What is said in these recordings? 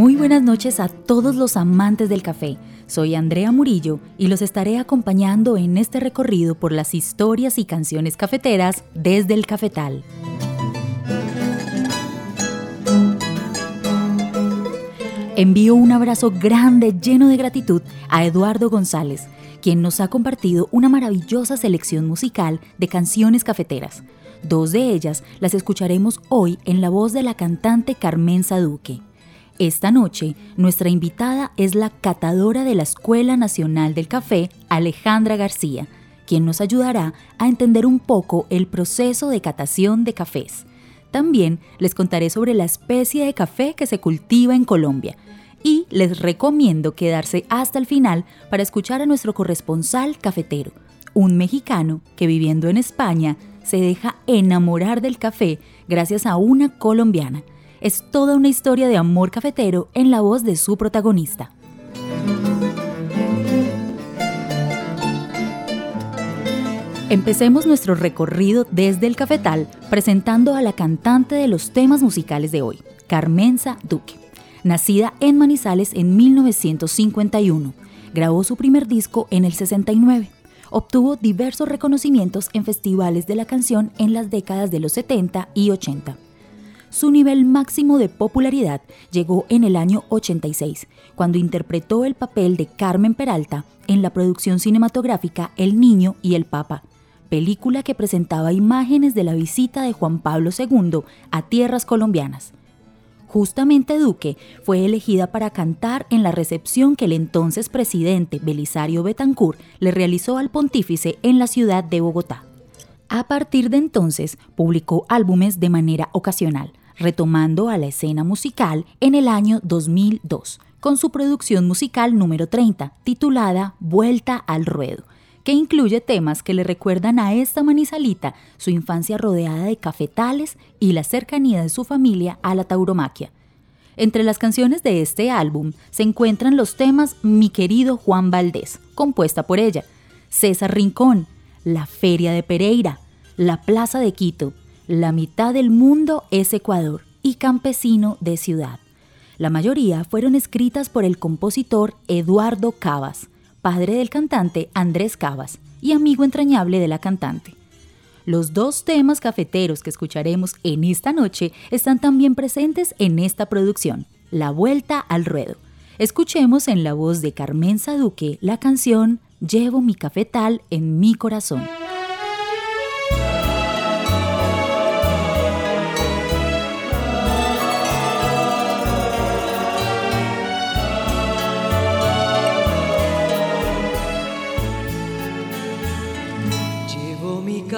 Muy buenas noches a todos los amantes del café. Soy Andrea Murillo y los estaré acompañando en este recorrido por las historias y canciones cafeteras desde el cafetal. Envío un abrazo grande lleno de gratitud a Eduardo González, quien nos ha compartido una maravillosa selección musical de canciones cafeteras. Dos de ellas las escucharemos hoy en la voz de la cantante Carmen Saduque. Esta noche, nuestra invitada es la catadora de la Escuela Nacional del Café, Alejandra García, quien nos ayudará a entender un poco el proceso de catación de cafés. También les contaré sobre la especie de café que se cultiva en Colombia y les recomiendo quedarse hasta el final para escuchar a nuestro corresponsal cafetero, un mexicano que viviendo en España se deja enamorar del café gracias a una colombiana. Es toda una historia de amor cafetero en la voz de su protagonista. Empecemos nuestro recorrido desde el cafetal presentando a la cantante de los temas musicales de hoy, Carmenza Duque. Nacida en Manizales en 1951, grabó su primer disco en el 69. Obtuvo diversos reconocimientos en festivales de la canción en las décadas de los 70 y 80. Su nivel máximo de popularidad llegó en el año 86, cuando interpretó el papel de Carmen Peralta en la producción cinematográfica El Niño y el Papa, película que presentaba imágenes de la visita de Juan Pablo II a tierras colombianas. Justamente Duque fue elegida para cantar en la recepción que el entonces presidente Belisario Betancourt le realizó al pontífice en la ciudad de Bogotá. A partir de entonces publicó álbumes de manera ocasional, retomando a la escena musical en el año 2002, con su producción musical número 30, titulada Vuelta al Ruedo, que incluye temas que le recuerdan a esta manizalita su infancia rodeada de cafetales y la cercanía de su familia a la tauromaquia. Entre las canciones de este álbum se encuentran los temas Mi querido Juan Valdés, compuesta por ella, César Rincón, La Feria de Pereira, La Plaza de Quito, La mitad del mundo es Ecuador y Campesino de Ciudad. La mayoría fueron escritas por el compositor Eduardo Cavas, padre del cantante Andrés Cavas y amigo entrañable de la cantante. Los dos temas cafeteros que escucharemos en esta noche están también presentes en esta producción, La Vuelta al Ruedo. Escuchemos en la voz de Carmen Saduque la canción Llevo mi cafetal en mi corazón.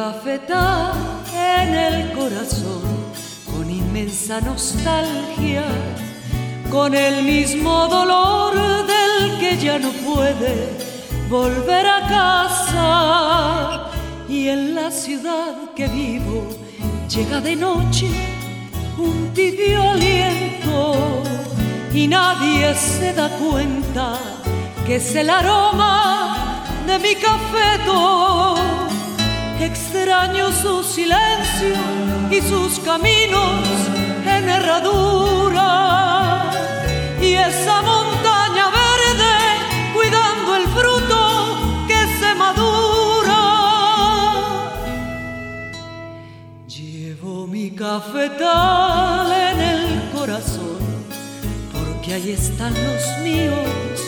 Cafetal en el corazón con inmensa nostalgia, con el mismo dolor del que ya no puede volver a casa. Y en la ciudad que vivo llega de noche un tibio aliento y nadie se da cuenta que es el aroma de mi cafeto Extraño su silencio y sus caminos en herradura. Y esa montaña verde cuidando el fruto que se madura. Llevo mi cafetal en el corazón porque ahí están los míos.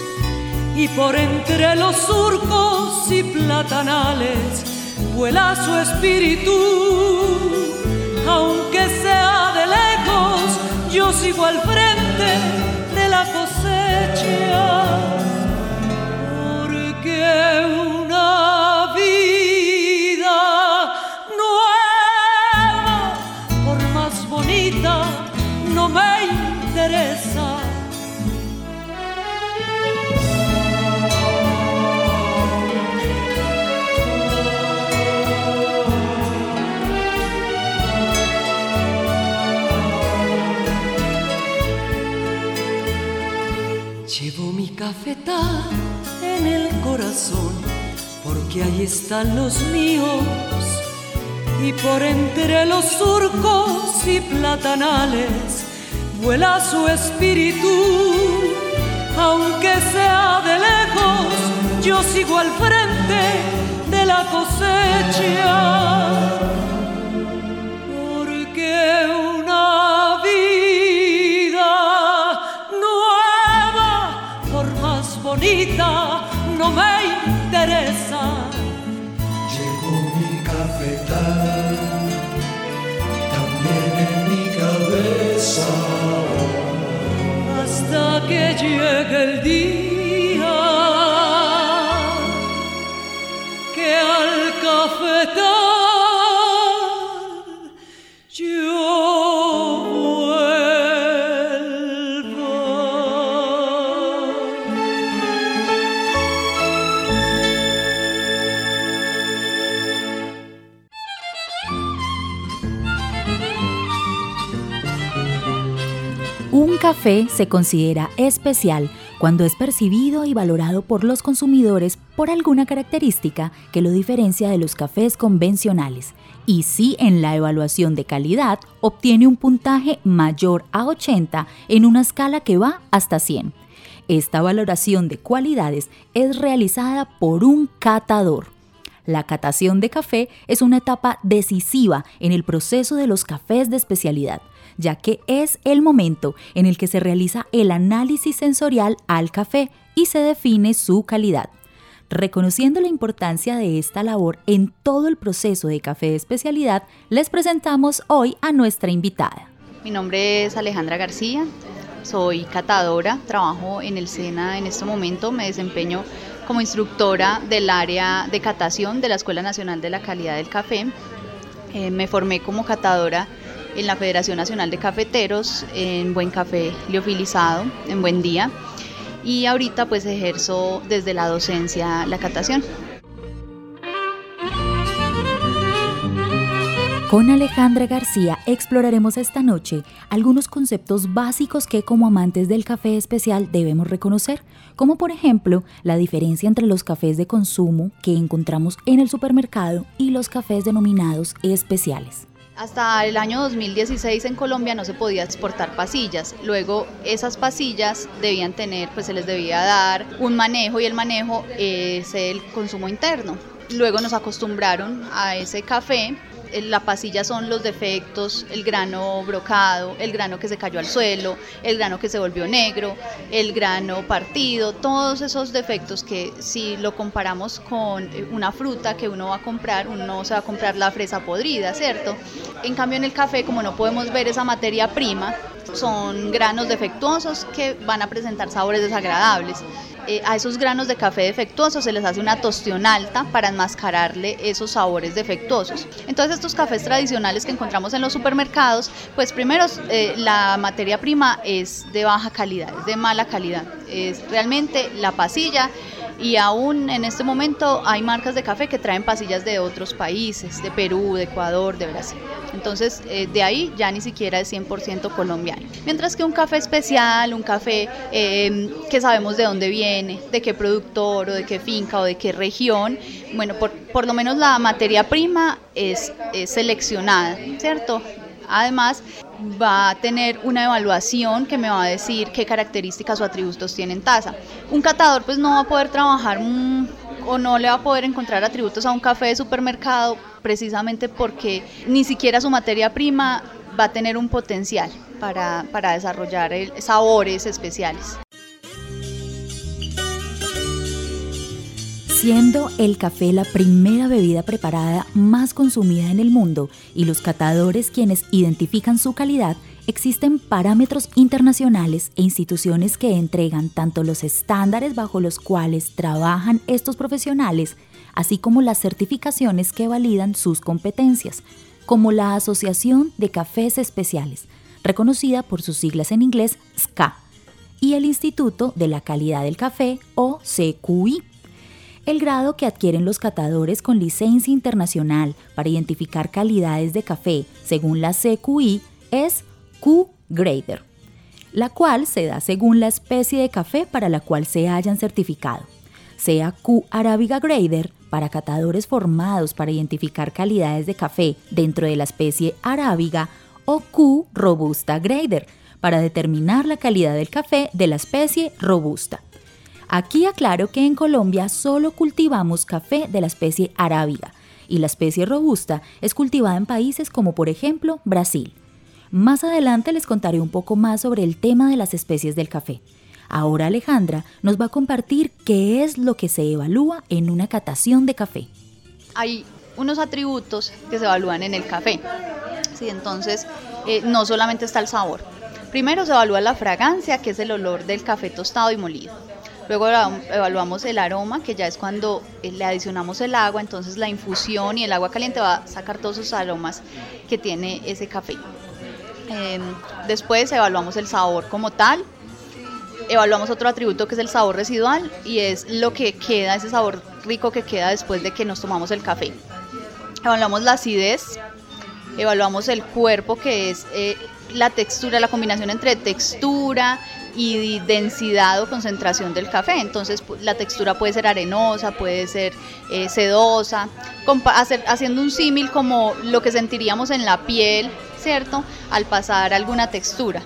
Y por entre los surcos y platanales vuela su espíritu, aunque sea de lejos, yo sigo al frente de la cosecha, porque cafetal en el corazón, porque ahí están los míos. Y por entre los surcos y platanales vuela su espíritu, aunque sea de lejos, yo sigo al frente de la cosecha, que llegue el día que al cafetal café se considera especial cuando es percibido y valorado por los consumidores por alguna característica que lo diferencia de los cafés convencionales y si en la evaluación de calidad obtiene un puntaje mayor a 80 en una escala que va hasta 100. Esta valoración de cualidades es realizada por un catador. La catación de café es una etapa decisiva en el proceso de los cafés de especialidad, ya que es el momento en el que se realiza el análisis sensorial al café y se define su calidad. Reconociendo la importancia de esta labor en todo el proceso de café de especialidad, les presentamos hoy a nuestra invitada. Mi nombre es Alejandra García, soy catadora, trabajo en el SENA en este momento, me desempeño como instructora del área de catación de la Escuela Nacional de la Calidad del Café. Eh, me formé como catadora en la Federación Nacional de Cafeteros, en Buen Café Liofilizado, en Buen Día, y ahorita pues ejerzo desde la docencia la catación. Con Alejandra García exploraremos esta noche algunos conceptos básicos que como amantes del café especial debemos reconocer, como por ejemplo la diferencia entre los cafés de consumo que encontramos en el supermercado y los cafés denominados especiales. Hasta el año 2016 en Colombia no se podía exportar pasillas. Luego esas pasillas debían tener, pues se les debía dar un manejo y el manejo es el consumo interno. Luego nos acostumbraron a ese café. La pasilla son los defectos, el grano brocado, el grano que se cayó al suelo, el grano que se volvió negro, el grano partido, todos esos defectos que si lo comparamos con eh, una fruta que uno va a comprar, uno se va a comprar la fresa podrida, ¿cierto? En cambio en el café, como no podemos ver esa materia prima, son granos defectuosos que van a presentar sabores desagradables. Eh, a esos granos de café defectuosos se les hace una tostión alta para enmascararle esos sabores defectuosos. Entonces estos cafés tradicionales que encontramos en los supermercados, pues primero eh, la materia prima es de baja calidad, es de mala calidad. Es realmente la pasilla y aún en este momento hay marcas de café que traen pasillas de otros países, de Perú, de Ecuador, de Brasil. Entonces, eh, de ahí ya ni siquiera es 100% colombiano. Mientras que un café especial, un café eh, que sabemos de dónde viene, de qué productor o de qué finca o de qué región, bueno, por, por lo menos la materia prima es seleccionada, ¿cierto? Además, va a tener una evaluación que me va a decir qué características o atributos tiene en taza. Un catador pues no va a poder trabajar mm, o no le va a poder encontrar atributos a un café de supermercado precisamente porque ni siquiera su materia prima va a tener un potencial para, para desarrollar el- sabores especiales. Siendo el café la primera bebida preparada más consumida en el mundo y los catadores quienes identifican su calidad, existen parámetros internacionales e instituciones que entregan tanto los estándares bajo los cuales trabajan estos profesionales, así como las certificaciones que validan sus competencias, como la Asociación de Cafés Especiales, reconocida por sus siglas en inglés SCA, y el Instituto de la Calidad del Café o CQI. El grado que adquieren los catadores con licencia internacional para identificar calidades de café según la CQI es Q-Grader, la cual se da según la especie de café para la cual se hayan certificado, sea Q Arabica Grader para catadores formados para identificar calidades de café dentro de la especie arábiga o Q Robusta Grader para determinar la calidad del café de la especie robusta. Aquí aclaro que en Colombia solo cultivamos café de la especie arábiga y la especie robusta es cultivada en países como por ejemplo Brasil. Más adelante les contaré un poco más sobre el tema de las especies del café. Ahora Alejandra nos va a compartir qué es lo que se evalúa en una catación de café. Hay unos atributos que se evalúan en el café. Sí, entonces, eh, no solamente está el sabor. Primero se evalúa la fragancia, que es el olor del café tostado y molido. Luego evaluamos el aroma, que ya es cuando eh, le adicionamos el agua, entonces la infusión y el agua caliente va a sacar todos esos aromas que tiene ese café. Em, después evaluamos el sabor como tal, evaluamos otro atributo que es el sabor residual y es lo que queda, ese sabor rico que queda después de que nos tomamos el café. Evaluamos la acidez, evaluamos el cuerpo que es eh, la textura, la combinación entre textura y densidad o concentración del café. Entonces la textura puede ser arenosa, puede ser eh, sedosa, haciendo un símil como lo que sentiríamos en la piel, ¿cierto? Al pasar alguna textura.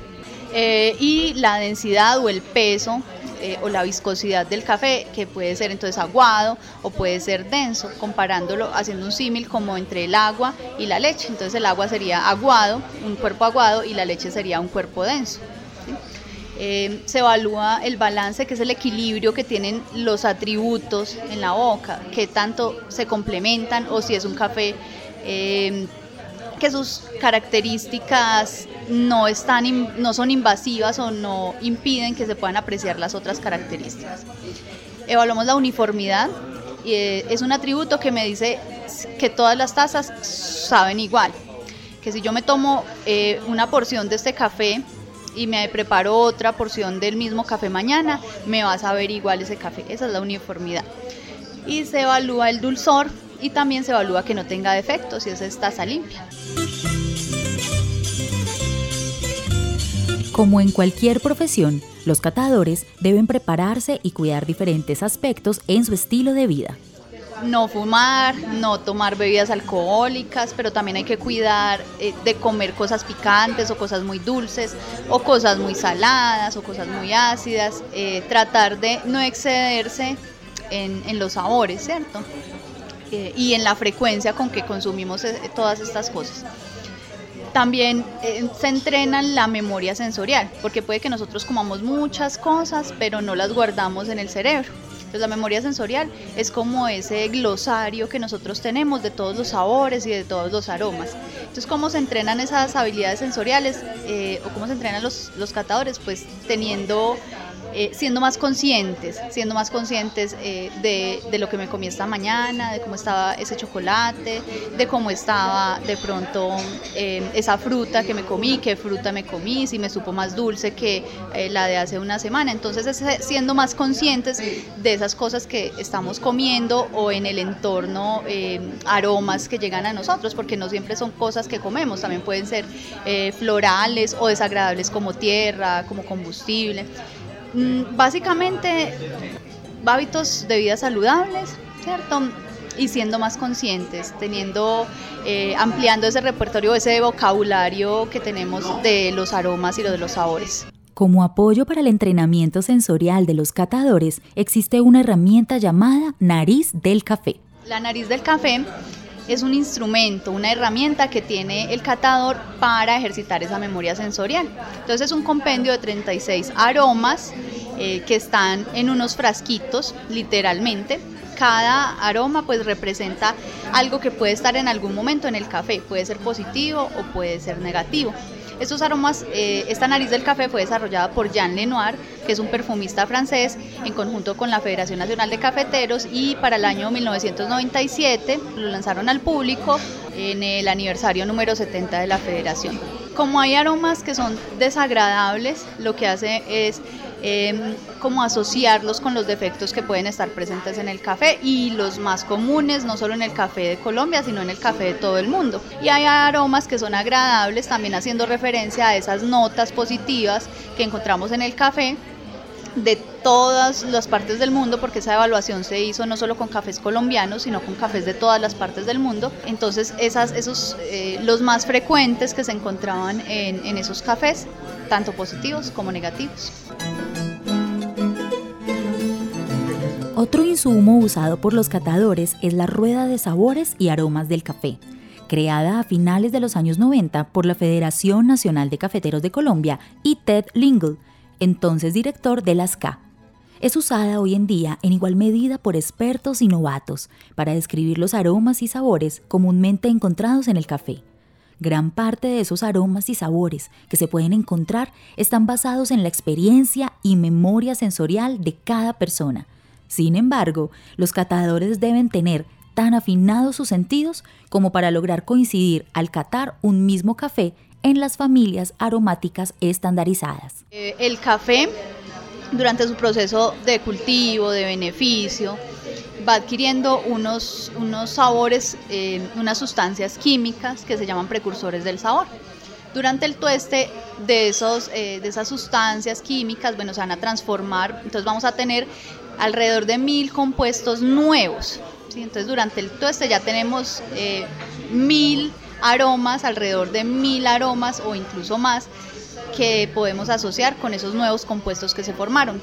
Eh, y la densidad o el peso eh, o la viscosidad del café, que puede ser entonces aguado o puede ser denso, comparándolo, haciendo un símil como entre el agua y la leche. Entonces el agua sería aguado, un cuerpo aguado, y la leche sería un cuerpo denso. Eh, se evalúa el balance, que es el equilibrio que tienen los atributos en la boca, que tanto se complementan o si es un café eh, que sus características no, están, no son invasivas o no impiden que se puedan apreciar las otras características. Evaluamos la uniformidad, eh, es un atributo que me dice que todas las tazas saben igual, que si yo me tomo una porción de este café, y me preparo otra porción del mismo café mañana, me va a saber igual ese café. Esa es la uniformidad. Y se evalúa el dulzor y también se evalúa que no tenga defectos si es taza limpia. Como en cualquier profesión, los catadores deben prepararse y cuidar diferentes aspectos en su estilo de vida no fumar, no tomar bebidas alcohólicas, pero también hay que cuidar eh, de comer cosas picantes o cosas muy dulces o cosas muy saladas o cosas muy ácidas, eh, tratar de no excederse en, los sabores, ¿cierto? Eh, y en la frecuencia con que consumimos todas estas cosas. También se entrena la memoria sensorial, porque puede que nosotros comamos muchas cosas, pero no las guardamos en el cerebro. Entonces la memoria sensorial es como ese glosario que nosotros tenemos de todos los sabores y de todos los aromas. Entonces cómo se entrenan esas habilidades sensoriales eh, o cómo se entrenan los, los catadores, pues teniendo eh, siendo más conscientes, siendo más conscientes eh, de, lo que me comí esta mañana, de cómo estaba ese chocolate, de cómo estaba de pronto eh, esa fruta que me comí, qué fruta me comí, si me supo más dulce que la de hace una semana. Entonces, es siendo más conscientes de esas cosas que estamos comiendo o en el entorno, aromas que llegan a nosotros, porque no siempre son cosas que comemos, también pueden ser florales o desagradables como tierra, como combustible. Mm, básicamente, hábitos de vida saludables, ¿cierto? Y siendo más conscientes, teniendo, eh, ampliando ese repertorio, ese vocabulario que tenemos de los aromas y de los sabores. Como apoyo para el entrenamiento sensorial de los catadores, existe una herramienta llamada nariz del café. La nariz del café es un instrumento, una herramienta que tiene el catador para ejercitar esa memoria sensorial. Entonces es un compendio de 36 aromas eh, que están en unos frasquitos, literalmente. Cada aroma pues representa algo que puede estar en algún momento en el café, puede ser positivo o puede ser negativo. Estos aromas, eh, esta nariz del café fue desarrollada por Jean Lenoir, que es un perfumista francés, en conjunto con la Federación Nacional de Cafeteros y para el año 1997 lo lanzaron al público en el aniversario número 70 de la Federación. Como hay aromas que son desagradables, lo que hace es eh, como asociarlos con los defectos que pueden estar presentes en el café y los más comunes, no solo en el café de Colombia, sino en el café de todo el mundo. Y hay aromas que son agradables, también haciendo referencia a esas notas positivas que encontramos en el café de todas las partes del mundo, porque esa evaluación se hizo no solo con cafés colombianos, sino con cafés de todas las partes del mundo. Entonces, esas, esos, eh, los más frecuentes que se encontraban en, en esos cafés tanto positivos como negativos. Otro insumo usado por los catadores es la rueda de sabores y aromas del café, creada a finales de los años 90 por la Federación Nacional de Cafeteros de Colombia y Ted Lingle, entonces director de la SCA. Es usada hoy en día en igual medida por expertos y novatos para describir los aromas y sabores comúnmente encontrados en el café. Gran parte de esos aromas y sabores que se pueden encontrar están basados en la experiencia y memoria sensorial de cada persona. Sin embargo, los catadores deben tener tan afinados sus sentidos como para lograr coincidir al catar un mismo café en las familias aromáticas estandarizadas. Eh, el café, durante su proceso de cultivo, de beneficio, va adquiriendo unos, unos sabores, eh, unas sustancias químicas que se llaman precursores del sabor. Durante el tueste de, esos, eh, de esas sustancias químicas, bueno, se van a transformar, entonces vamos a tener alrededor de mil compuestos nuevos entonces durante el tueste ya tenemos eh, mil aromas, alrededor de mil aromas o incluso más que podemos asociar con esos nuevos compuestos que se formaron.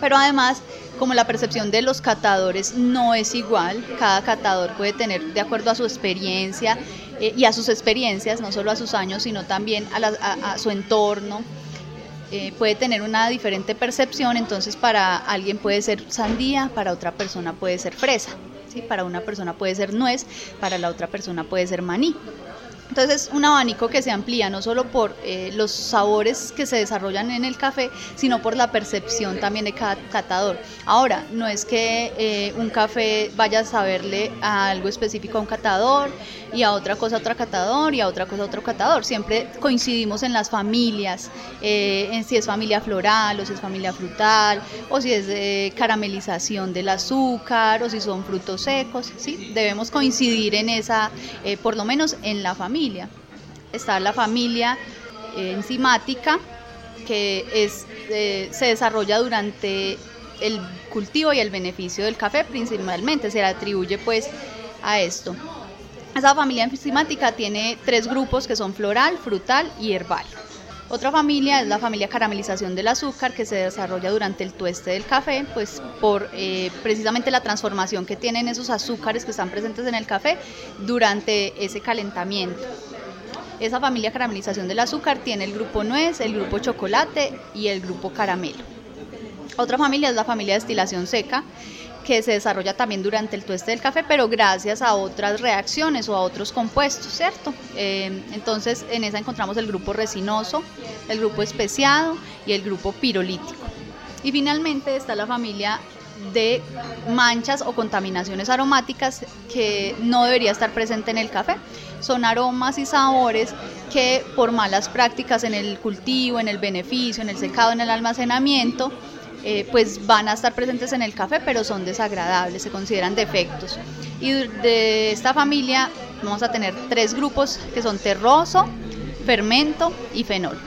Pero además, como la percepción de los catadores no es igual, cada catador puede tener, de acuerdo a su experiencia eh, y a sus experiencias, no solo a sus años, sino también a, su entorno, eh, puede tener una diferente percepción, entonces para alguien puede ser sandía, para otra persona puede ser fresa. Para una persona puede ser nuez, para la otra persona puede ser maní. Entonces, un abanico que se amplía no solo por eh, los sabores que se desarrollan en el café, sino por la percepción también de cada catador. Ahora, no es que eh, un café vaya a saberle a algo específico a un catador y a otra cosa a otro catador y a otra cosa a otro catador. Siempre coincidimos en las familias, eh, en si es familia floral o si es familia frutal, o si es de caramelización del azúcar o si son frutos secos. ¿sí? Debemos coincidir en esa, por lo menos en la familia Está la familia eh, enzimática, que es, eh, se desarrolla durante el cultivo y el beneficio del café principalmente, se le atribuye pues a esto. Esa familia enzimática tiene tres grupos que son floral, frutal y herbal. Otra familia es la familia caramelización del azúcar que se desarrolla durante el tueste del café, pues por eh, precisamente la transformación que tienen esos azúcares que están presentes en el café durante ese calentamiento. Esa familia caramelización del azúcar tiene el grupo nuez, el grupo chocolate y el grupo caramelo. Otra familia es la familia de destilación seca, que se desarrolla también durante el tueste del café, pero gracias a otras reacciones o a otros compuestos, ¿cierto? Eh, entonces en esa encontramos el grupo resinoso, el grupo especiado y el grupo pirolítico. Y finalmente está la familia de manchas o contaminaciones aromáticas que no debería estar presente en el café. Son aromas y sabores que por malas prácticas en el cultivo, en el beneficio, en el secado, en el almacenamiento, eh, pues van a estar presentes en el café, pero son desagradables, se consideran defectos. Y de esta familia vamos a tener tres grupos que son terroso, fermento y fenol.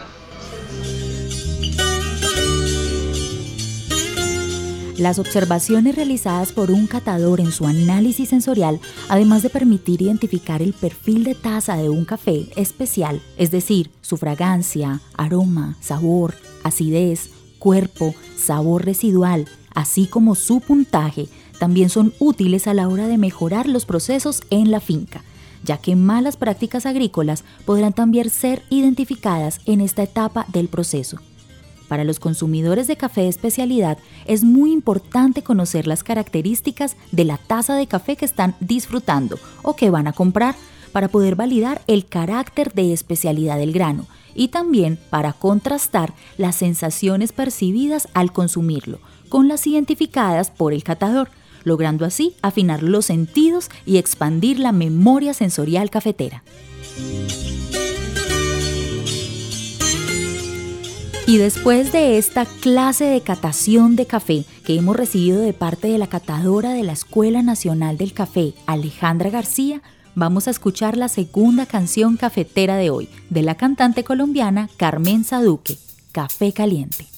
Las observaciones realizadas por un catador en su análisis sensorial, además de permitir identificar el perfil de taza de un café especial, es decir, su fragancia, aroma, sabor, acidez, cuerpo, sabor residual, así como su puntaje, también son útiles a la hora de mejorar los procesos en la finca, ya que malas prácticas agrícolas podrán también ser identificadas en esta etapa del proceso. Para los consumidores de café de especialidad es muy importante conocer las características de la taza de café que están disfrutando o que van a comprar para poder validar el carácter de especialidad del grano y también para contrastar las sensaciones percibidas al consumirlo con las identificadas por el catador, logrando así afinar los sentidos y expandir la memoria sensorial cafetera. Y después de esta clase de catación de café que hemos recibido de parte de la catadora de la Escuela Nacional del Café, Alejandra García, vamos a escuchar la segunda canción cafetera de hoy, de la cantante colombiana Carmen Saduque, Café Caliente.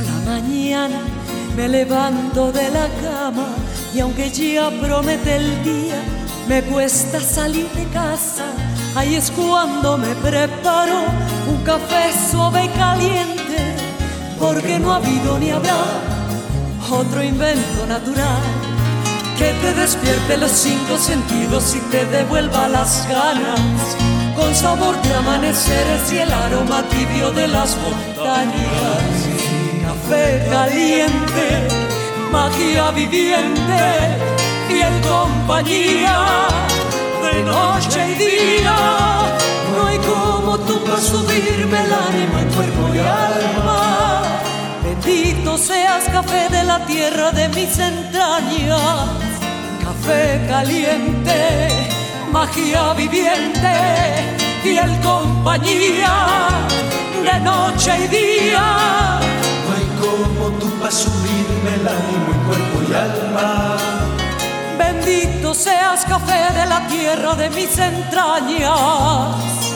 La mañana, me levanto de la cama y aunque ya promete el día, me cuesta salir de casa. Ahí es cuando me preparo un café suave y caliente, porque no ha habido ni habrá otro invento natural que te despierte los cinco sentidos y te devuelva las ganas con sabor de amaneceres y el aroma tibio de las montañas. Café caliente, magia viviente, fiel compañía de noche y día. No hay como tú para subirme el ánimo en cuerpo y alma. Bendito seas café de la tierra de mis entrañas, café caliente magia viviente, fiel compañía de noche y día. Como tú para subirme el ánimo en cuerpo y alma. Bendito seas café de la tierra de mis entrañas.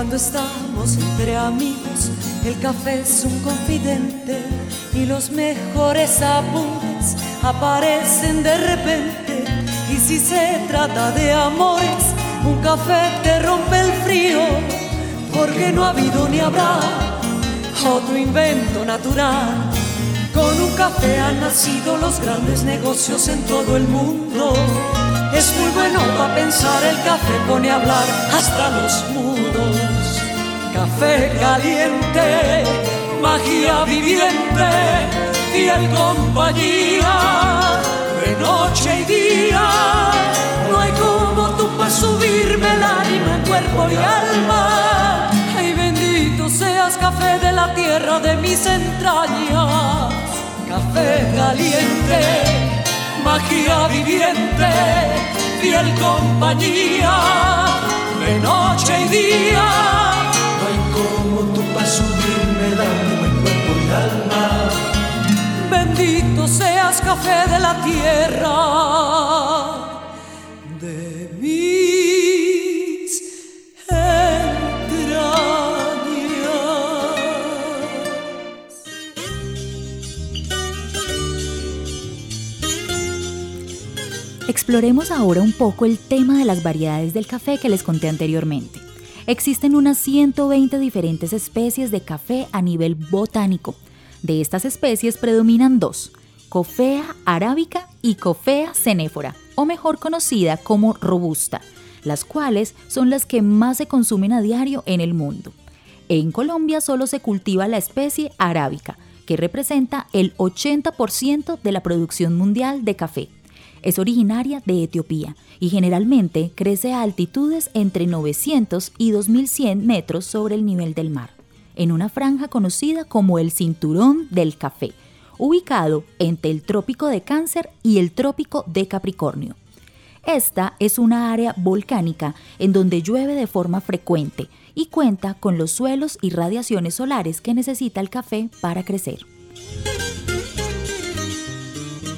Cuando estamos entre amigos, el café es un confidente y los mejores apuntes aparecen de repente. Y si se trata de amores, un café te rompe el frío, porque no ha habido ni habrá otro invento natural. Con un café han nacido los grandes negocios en todo el mundo. Es muy bueno para pensar, el café pone a hablar hasta los mudos. Café caliente, magia viviente, fiel compañía, de noche y día. No hay como tú para subirme el ánima en cuerpo y alma. Ay, bendito seas café de la tierra de mis entrañas. Café caliente magia viviente, fiel compañía, de noche y día. Subirme el ánimo en cuerpo y alma. Bendito seas café de la tierra de mis entrañas. Exploremos ahora un poco el tema de las variedades del café que les conté anteriormente. Existen unas 120 diferentes especies de café a nivel botánico. De estas especies predominan dos, Coffea arábica y Coffea cenéfora, o mejor conocida como robusta, las cuales son las que más se consumen a diario en el mundo. En Colombia solo se cultiva la especie arábica, que representa el 80% de la producción mundial de café. Es originaria de Etiopía y generalmente crece a altitudes entre 900 y 2100 metros sobre el nivel del mar, en una franja conocida como el Cinturón del Café, ubicado entre el Trópico de Cáncer y el Trópico de Capricornio. Esta es una área volcánica en donde llueve de forma frecuente y cuenta con los suelos y radiaciones solares que necesita el café para crecer.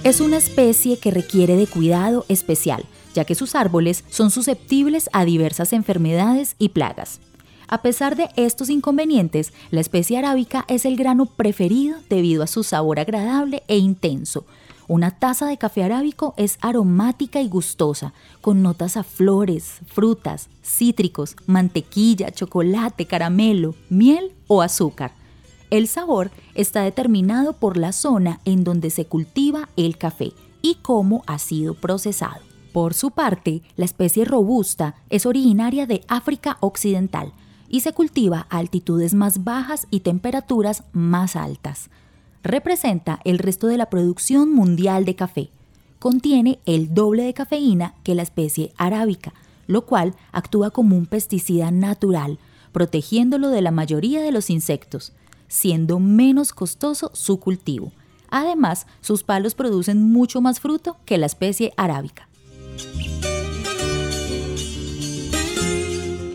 Es una especie que requiere de cuidado especial, ya que sus árboles son susceptibles a diversas enfermedades y plagas. A pesar de estos inconvenientes, la especie arábica es el grano preferido debido a su sabor agradable e intenso. Una taza de café arábico es aromática y gustosa, con notas a flores, frutas, cítricos, mantequilla, chocolate, caramelo, miel o azúcar. El sabor está determinado por la zona en donde se cultiva el café y cómo ha sido procesado. Por su parte, la especie robusta es originaria de África Occidental y se cultiva a altitudes más bajas y temperaturas más altas. Representa el resto de la producción mundial de café. Contiene el doble de cafeína que la especie arábica, lo cual actúa como un pesticida natural, protegiéndolo de la mayoría de los insectos siendo menos costoso su cultivo. Además, sus palos producen mucho más fruto que la especie arábica.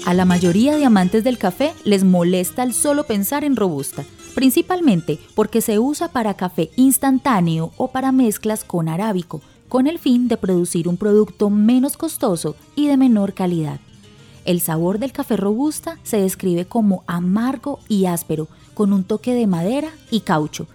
A la mayoría de amantes del café les molesta el solo pensar en robusta, principalmente porque se usa para café instantáneo o para mezclas con arábico, con el fin de producir un producto menos costoso y de menor calidad. El sabor del café robusta se describe como amargo y áspero, con un toque de madera y caucho.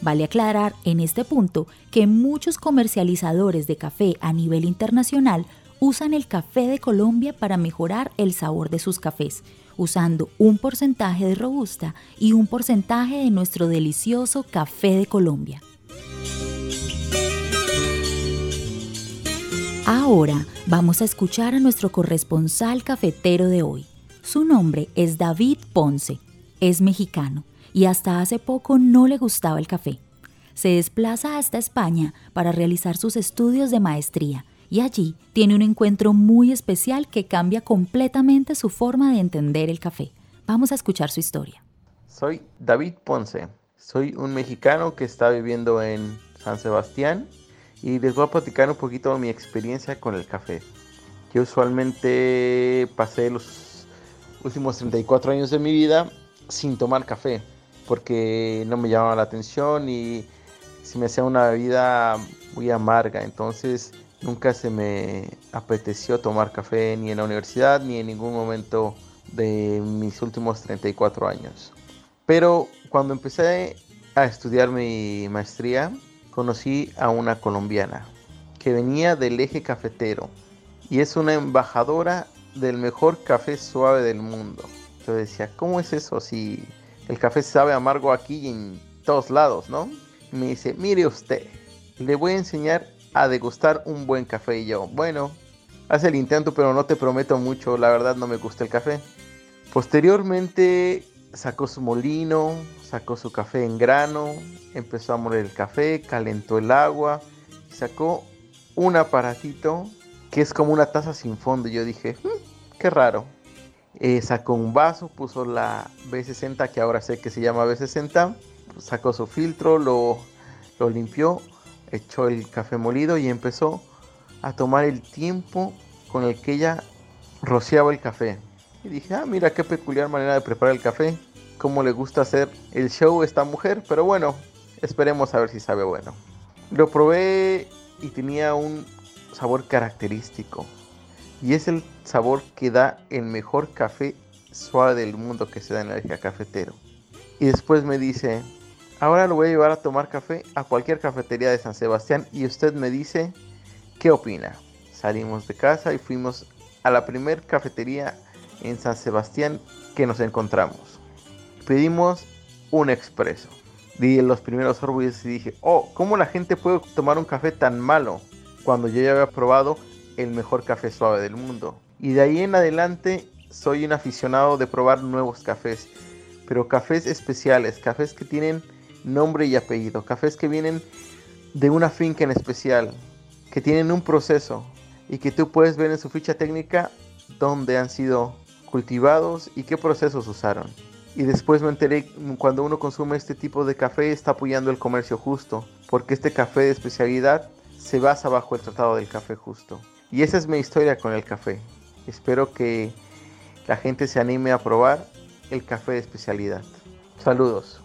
Vale aclarar en este punto que muchos comercializadores de café a nivel internacional usan el café de Colombia para mejorar el sabor de sus cafés, usando un porcentaje de robusta y un porcentaje de nuestro delicioso café de Colombia. Ahora vamos a escuchar a nuestro corresponsal cafetero de hoy. Su nombre es David Ponce, es mexicano y hasta hace poco no le gustaba el café. Se desplaza hasta España para realizar sus estudios de maestría y allí tiene un encuentro muy especial que cambia completamente su forma de entender el café. Vamos a escuchar su historia. Soy David Ponce, soy un mexicano que está viviendo en San Sebastián y les voy a platicar un poquito mi experiencia con el café. Yo usualmente pasé los últimos 34 años de mi vida sin tomar café porque no me llamaba la atención y se me hacía una bebida muy amarga. Entonces nunca se me apeteció tomar café ni en la universidad ni en ningún momento de mis últimos 34 años. Pero cuando empecé a estudiar mi maestría, conocí a una colombiana que venía del eje cafetero y es una embajadora del mejor café suave del mundo. Yo decía, ¿cómo es eso si el café sabe amargo aquí en todos lados, no? Y me dice, mire usted, le voy a enseñar a degustar un buen café. Y yo, bueno, hace el intento, pero no te prometo mucho, la verdad no me gusta el café. Posteriormente sacó su molino, sacó su café en grano, empezó a moler el café, calentó el agua y sacó un aparatito que es como una taza sin fondo. Yo dije, hmm, qué raro. Eh, sacó un vaso, puso la B60 que ahora sé que se llama B60, sacó su filtro, lo, lo limpió, echó el café molido y empezó a tomar el tiempo con el que ella rociaba el café. Y dije, ah, mira qué peculiar manera de preparar el café cómo le gusta hacer el show esta mujer, pero bueno, esperemos a ver si sabe bueno. Lo probé y tenía un sabor característico. Y es el sabor que da el mejor café suave del mundo que se da en la eje cafetero. Y después me dice, ahora lo voy a llevar a tomar café a cualquier cafetería de San Sebastián y usted me dice, ¿qué opina? Salimos de casa y fuimos a la primer cafetería en San Sebastián que nos encontramos pedimos un expreso. Di los primeros sorbos y dije, oh, ¿cómo la gente puede tomar un café tan malo cuando yo ya había probado el mejor café suave del mundo? Y de ahí en adelante soy un aficionado de probar nuevos cafés, pero cafés especiales, cafés que tienen nombre y apellido, cafés que vienen de una finca en especial, que tienen un proceso y que tú puedes ver en su ficha técnica dónde han sido cultivados y qué procesos usaron. Y después me enteré, cuando uno consume este tipo de café está apoyando el comercio justo, porque este café de especialidad se basa bajo el Tratado del Café Justo. Y esa es mi historia con el café. Espero que la gente se anime a probar el café de especialidad. Saludos.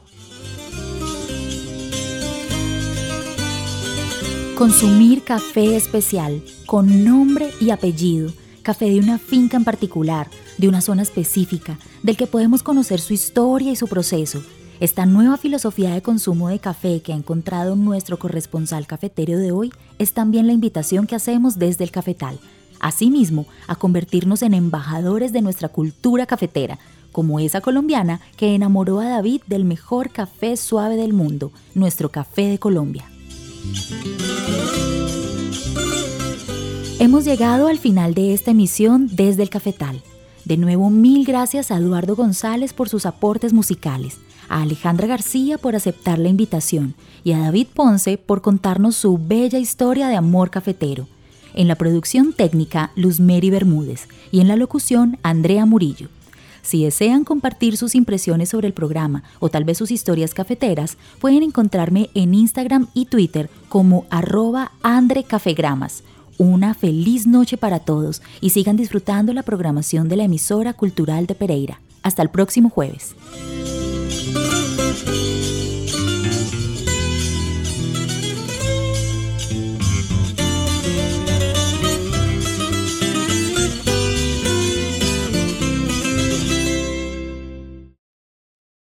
Consumir café especial, con nombre y apellido, café de una finca en particular, de una zona específica, del que podemos conocer su historia y su proceso. Esta nueva filosofía de consumo de café que ha encontrado nuestro corresponsal cafetero de hoy es también la invitación que hacemos desde el cafetal, asimismo a convertirnos en embajadores de nuestra cultura cafetera, como esa colombiana que enamoró a David del mejor café suave del mundo, nuestro café de Colombia. Hemos llegado al final de esta emisión desde el cafetal. De nuevo, mil gracias a Eduardo González por sus aportes musicales, a Alejandra García por aceptar la invitación y a David Ponce por contarnos su bella historia de amor cafetero. En la producción técnica, Luz Mary Bermúdez y en la locución, Andrea Murillo. Si desean compartir sus impresiones sobre el programa o tal vez sus historias cafeteras, pueden encontrarme en Instagram y Twitter como arroba andrecafegramas Una feliz noche para todos y sigan disfrutando la programación de la emisora cultural de Pereira. Hasta el próximo jueves. Música